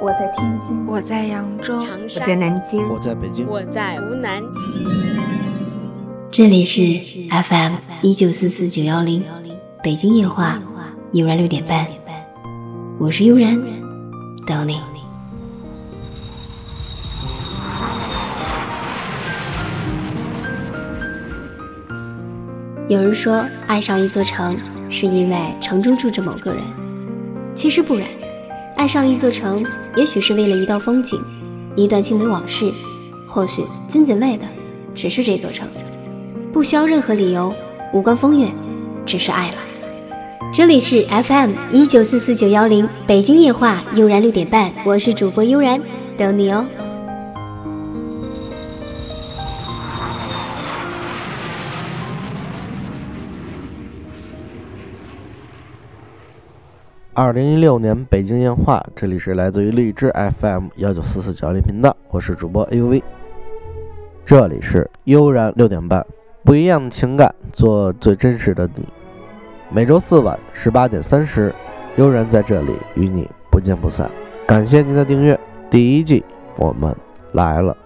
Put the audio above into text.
我在天津，我在扬州，长我在，南京，我在北京，我在湖南，这里是 FM 一九四四九幺零，北京夜话，悠然六点半，我是悠然，等你。有人说，爱上一座城是因为城中住着某个人，其实不然，爱上一座城，也许是为了一道风景，一段青梅往事，或许仅仅为的只是这座城。不需要任何理由，无关风月，只是爱了。这里是 FM 一九四四九幺零北京夜话，悠然六点半，我是主播悠然，等你哦。二零一六年北京烟话，这里是来自于荔枝 FM 幺九四四九幺零频道，我是主播 AUV，这里是悠然六点半，不一样的情感，做最真实的你。每周四晚十八点三十，悠然在这里与你不见不散。感谢您的订阅，第一季我们来了。